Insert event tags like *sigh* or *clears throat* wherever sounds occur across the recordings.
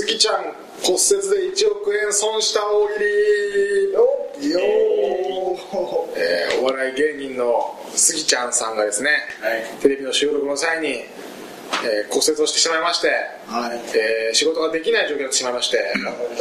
杉ちゃん骨折で1億円損した大喜利よえーお笑い芸人の杉ちゃんさんがですね、テレビの収録の際に、えー骨折をしてしまいまして、はい。えー仕事ができない状況になってしまいまして、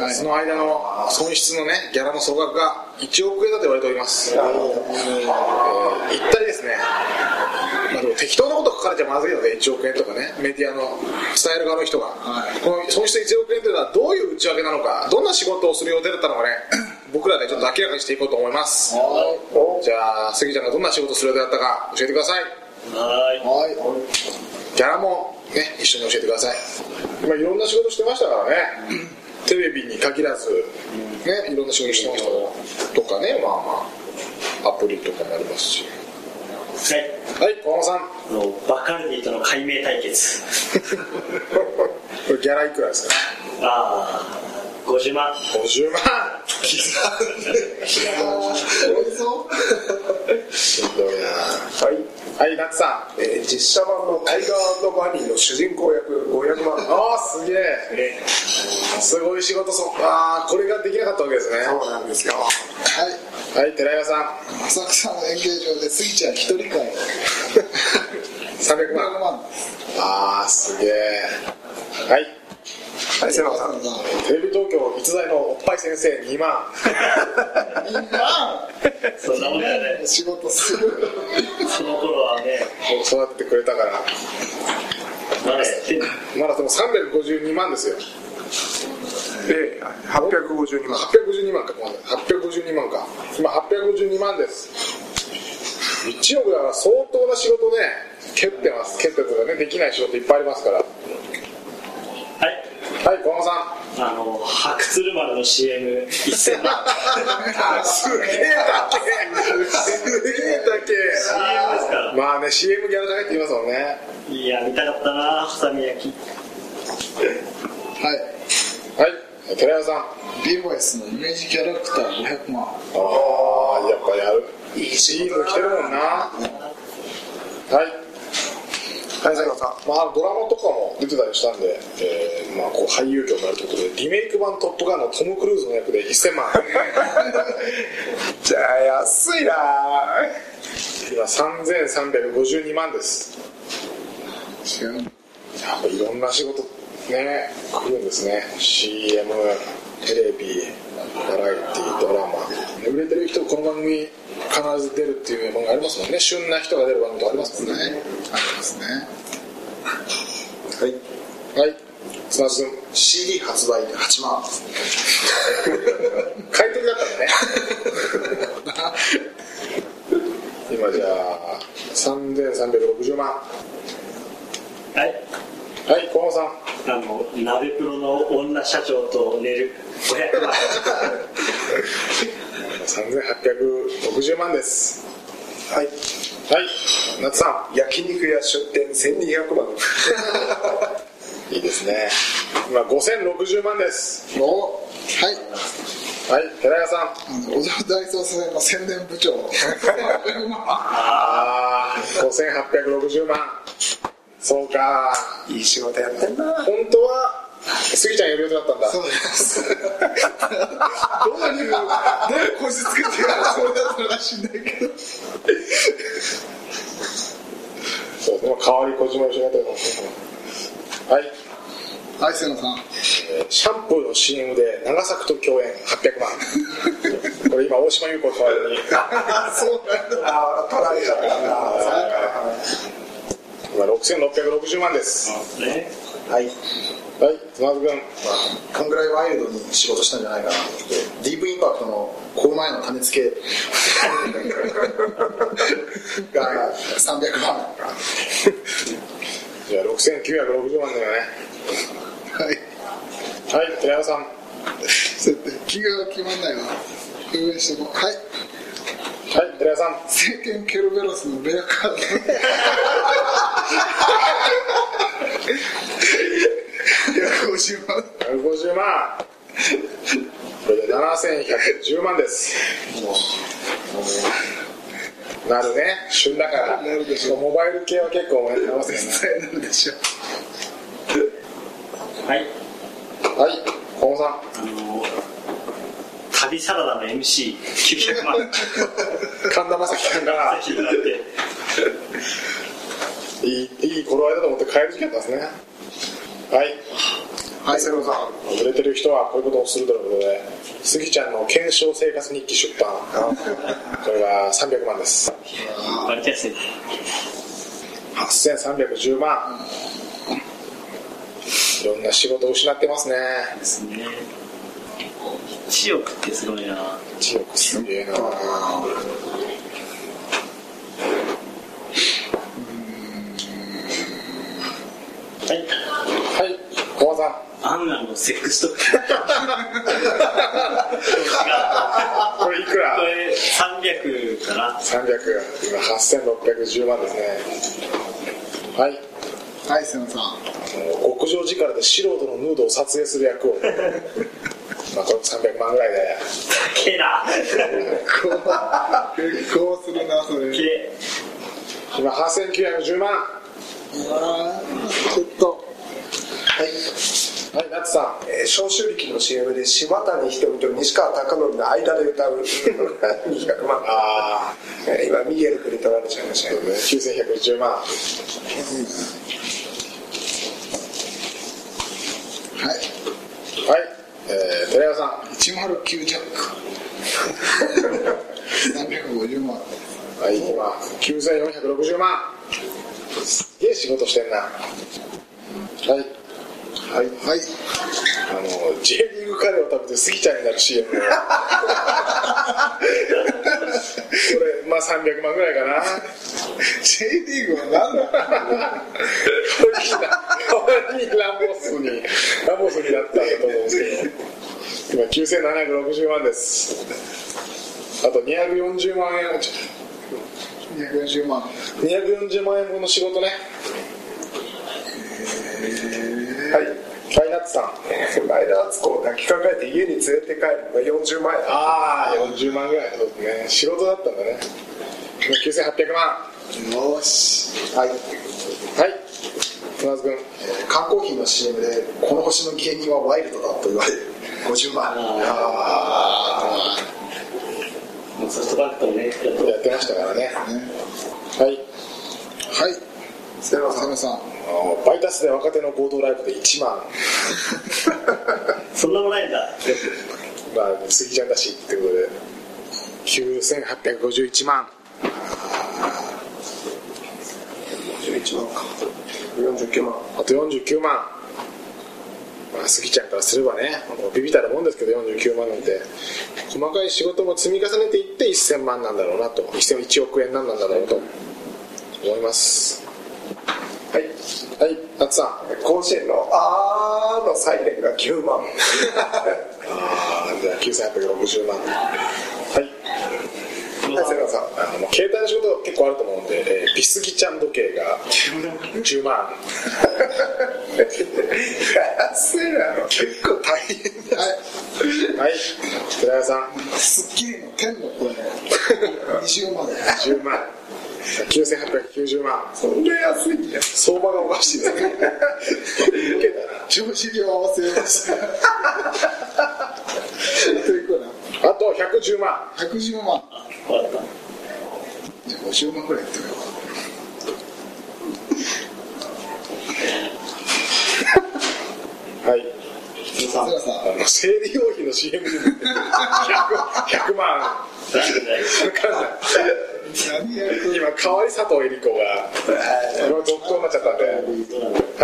はい。その間の損失のねギャラの総額が1億円だと言われております、えー一体ですね、適当なこと書かれちゃまずいので1億円とかねメディアの伝える側の人が、はい。この損失1億円というのはどういう内訳なのかどんな仕事をする予定だったのかね *clears throat* 僕らでちょっと明らかにしていこうと思います。じゃあ杉ちゃんがどんな仕事をする予定だったか教えてください。はい。はい。ギャラもね一緒に教えてください、まあ、いろんな仕事してましたからね。テレビに限らずねいろんな仕事してましたとかねまあまあアプリとかもありますしはい。はい小浜さん。あのバカルディとの解明対決。*laughs* これギャラいくらですか？ああ50万50万。おいぞしんどいな。はい、はいナッツさん。えー実写版のタイガーバニーの主人公役500万。*laughs* ああすげえ。すごい仕事そうああこれができなかったわけですね。そうなんですよ。はいはい寺岩さん。浅草の演芸場でスギちゃん一人会。300万。100万。ああすげえはい。はい瀬野さん。テレビ東京逸材のおっぱい先生2万。今そんなもんだよね。仕事するその頃はね育ててくれたから。まだまだでも352万ですよで852万。852万か。ごめんなさい852万か今852万です。1億だから相当な仕事ね。蹴ってます。蹴ってるとかねできない仕事いっぱいありますから。はい。はい小浜さあの白鶴丸の CM1000 万。んすげえだけ。すげえだけ。CM ですからまあね CM ギャラ高いって言いますもんね。いや見たかったなハサミ焼きはい。はい寺山さん。あビボイスのイメージキャラクター500万。あやっぱやる。いい仕事来てるもんな。はい。はい瀬野さん。まあドラマとかも出てたりしたんで、えーまあ、こう俳優業になるということでリメイク版「トップガン」のトム・クルーズの役で1000万。*laughs* じゃあ安いな。今3352万です。違うやっぱいろんな仕事ね来るんですね。CM テレビバラエティドラマ。売れてる人この番組必ず出るっていうものがありますもんね。旬な人が出る番組ありますもんね。ねありますね。はい。はい。砂津君 CD 発売で8万。*laughs* 買い取りだったのね。*laughs* 今じゃあ3360万ははい。い河野さんあの鍋プロの女社長と寝る500万3860万。ですはい。はい。夏さ焼肉屋出店1200万。ん *laughs* いいですね。今5060万です。おはい。はい。寺谷さん。小沢大捜査線の宣伝部長。*laughs* 500万ああ5860万そうか。いい仕事やってんな。本当はスギちゃん呼ぶ予定だったんだ。そうですどういうど。ういうてやるだったのか知んないけど。そうでも代わり小島よしがはい。はい瀬野さん。えーシャンプーの CM で長作と共演800万。*laughs* これ今大島優子代わりに。そうなんだ。ああ取られちゃったな今6660万です。ね。はい。はい妻津君。こんぐらいワイルドに仕事したんじゃないかなと思って。DV インパクトのこの前の種付け。*laughs* が300万。じゃあ6960万だよね。はい。はい寺山さん。*laughs* 気が決まんないわ。運営しても。はいはい寺山さん。政権ケルベロスのレアカード。150万。150万。これで7110万です。なるね。旬だから。なるでしょモバイル系は結構ね合わせて絶対なるでしょはい。はい小野さん旅サラダの MC900 万。神田正輝君が。ぜひなっていいいい頃合いだと思って変える時期だったんですね。はい。はい。瀬野さん。売れてる人はこういうことをするということでスギちゃんの検証生活日記出版。これが300万です。割と安い。8310万。いろんな仕事を失ってますね。ですね1億ってすごいな。1億すげえな。はい。はい。小松さんアンナのセックストックこれいくら？これ300かな。300今8610万ですね。はい。はい瀬野さんあの極上力で素人のヌードを撮影する役をまあこれ300万ぐらいでけえな。こう結構するなそれ。今8910万。ちょっと。い。はいナッツさん。えー消臭力の CM で柴谷ひとみと西川貴教の間で歌う200万。あえー今ミゲルクに取られちゃいました。ね9110万。はい。はいえー、寺山さん。109ジャック350万。はい。今9460万。すげえ仕事してんな。はい。はい。はい。あの J リーグカレーを食べてスギちゃんになる CM *laughs* これまあ300万ぐらいかな J リーグは何だ。代わりにラモスにラモスになったんだ。と思うんですけど今9760万ですあと240万円240万240万円分の仕事ねはいパイナッツさん前田敦子を抱きかかえて家に連れて帰るのが40万円ああ40万ぐらいそうですね仕事だ。ったんだ。ね9800万よーし。はい。はい。船津君缶コーヒーの CM でこの星の芸人はワイルドだと言われる50万。あソフトバンクともねやってましたからね。ね。はい。はい。さん。バイタスで若手の合同ライブで1万。そんなもないんだ。*laughs* まあ過ぎちゃんだしってことで。9851万11万か49万。あと49万。まあスギちゃんからすればねビビたるもんですけど49万なんて。細かい仕事も積み重ねていって1000万なんだろうなと。1億円なんなんだろうと。思います。はい。はい。夏さん。甲子園の「あー」のサイレンが9万。*laughs* ああじゃあ9860万はいはい瀬野さんあのもう携帯の仕事結構あると思うんで、えー、ビスギちゃん時計が10万。*laughs* 安いな。の結構大変だはい。はい。寺谷さん。スッキリの天の声。20万。10万9890万。そんな安いん相場がおかしいですね。調子に合わせましといくらあと110万。110万。じゃあ50万ぐらいいってみよはい。うか瀬野さんあの生理用品の CM で 100, 100万今代わり佐藤恵理子が今続投になっちゃったんで。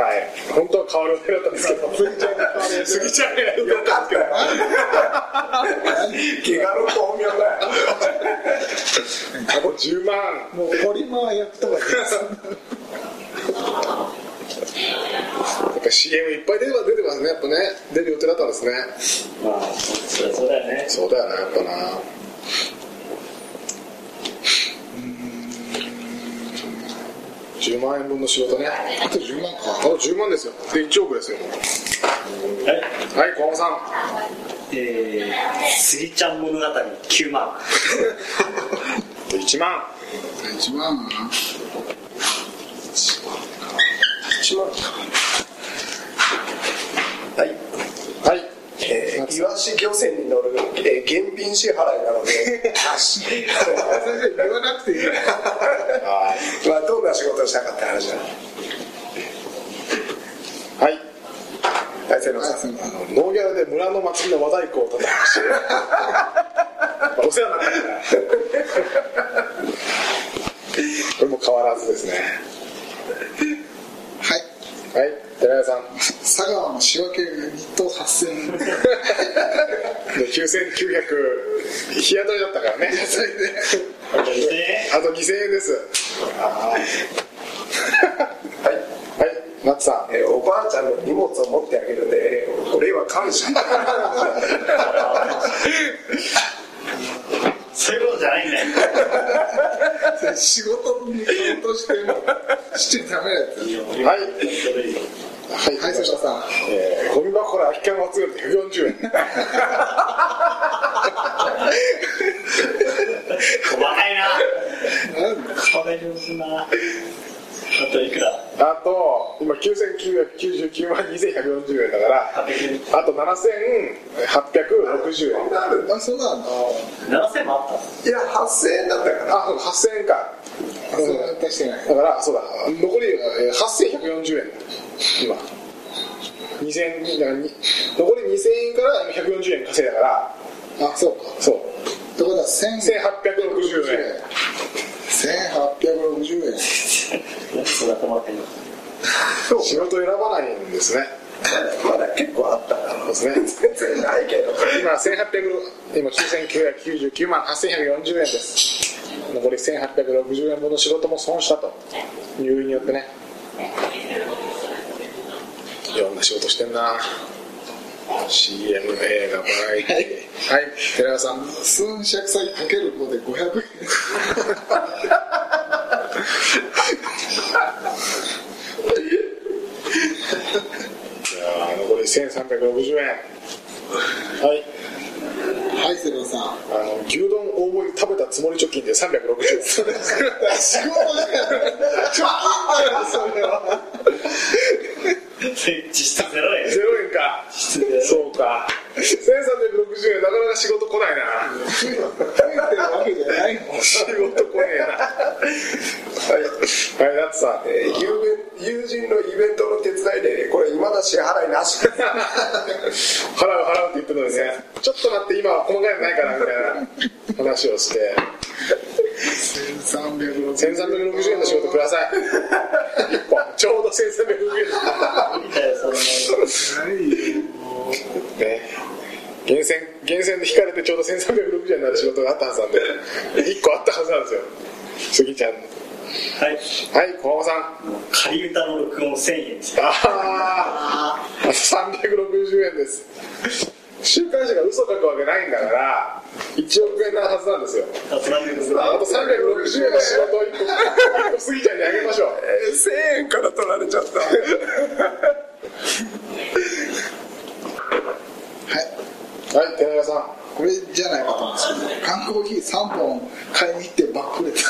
はい。本当は変わる予定だったんですけど。杉ちゃんがやる予定だった。んですけど怪我の巧妙だよあと10万もうポリマーやったわけですやっぱ CM いっぱい出て出てますねやっぱね出る予定だったんですねまあそりゃそうだよねそうだよなやっぱな10万円分の仕事ね。あと10万あか。と10万ですよ。で1億ですよ。はい。はい小浜さん。えー、スギちゃん物語9万。*laughs* 1万。1万1万かはいはイワシ漁船に乗る、えー現品支払いなので言わ *laughs* なくていいあまあどんな仕事をしたかって話だ。ーはい。はい。瀬野さん。あのノーギャラで村の祭りの和太鼓を叩くし *laughs* お世話になったこれも変わらずですね。はい。はい。寺谷さん佐川の仕分け日当8000で9900日雇いだったからね。それで。あと2000円です。はい。はい。マッツさん。えーおばあちゃんの荷物を持ってあげるんで俺今感謝。そういうことじゃないんだよ。仕事にカウントしてもしちゃダメなやつはいはいはいさん。えーゴミ箱から空き缶を集めて140円 *laughs* 細かいな。なんだこれ上手な。あといくら？あと今9999万2140円だから800あと7860円。あそうなんだ7000もあっいや8000円だったかな。あそう8000円か。あそう出してない。だからそうだ。残りえー8140円今。2000円だからに残り2000円から140円稼いだから。あそうか。そう。ってことは1000 1860円。1860円。仕事選ばないんですね。まだ結構あったなそうですね。全然ないけど。今1800今9999万8140円です。残り1860円分の仕事も損したと。入院によってねな仕事してんな。CM 映画バラエティはい。寺田さん寸尺先かける5で500円。*laughs* じゃあ残り1360円。はい。はい瀬野さん。あの牛丼大盛り食べたつもり貯金で360円。*laughs* 仕事じゃない貯金だよそれは実質ゼロ円ゼロ円か。*laughs* そうか。1360円なかなか仕事来ないな。増えてるわけじゃないもん。仕事来ねえなはい。はいナッツさん。えー友友人のイベントの手伝いでこれいまだ支払いなし。*laughs* 払う払うって言ってたのにね。ちょっと待って今は細かいのないからみたいな話をして。*laughs* 1360 1360円。の仕事ください。1本ちょうど1360円源泉源泉で引かれてちょうど1360円になる仕事があったはずなんで。1個あったはずなんですよ。杉ちゃん。はい。はい小浜さん。仮歌の録音1000円ですよああ360円です。週刊誌が嘘書くわけないんだから1億円なはずなんですよ。あと何分あと360円の仕事を1個1個スギちゃんにあげましょう。えー1000円から取られちゃった。はい。はい寺山さんこれじゃないかと思うんですけど缶コーヒー3本買いに行ってバックれたこ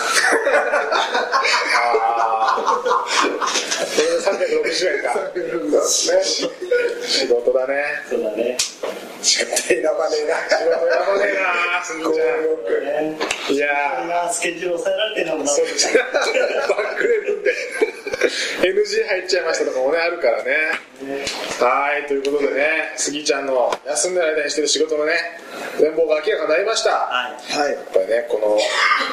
れで360円かね。仕事だね。そうだね。絶対選ばね。えな仕事やばね。えなスギちゃねんいやスケジュール抑えられてるのも。なそうです。バックレるんで NG 入っちゃいましたとかもねあるからね。はいということでねスギちゃんの休んでる間にしてる仕事のね全貌が明らかになりました。はい。はいやっぱりねこの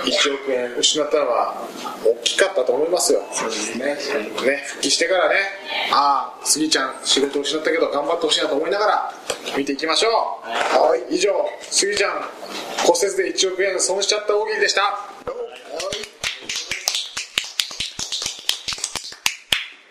1億円失ったのは大きかったと思いますよ。そうですね。ね復帰してからねああスギちゃん仕事を失ったけど頑張ってほしいなと思いながら見ていきましょう。はい。以上スギちゃん骨折で1億円損しちゃった大喜利でした。はい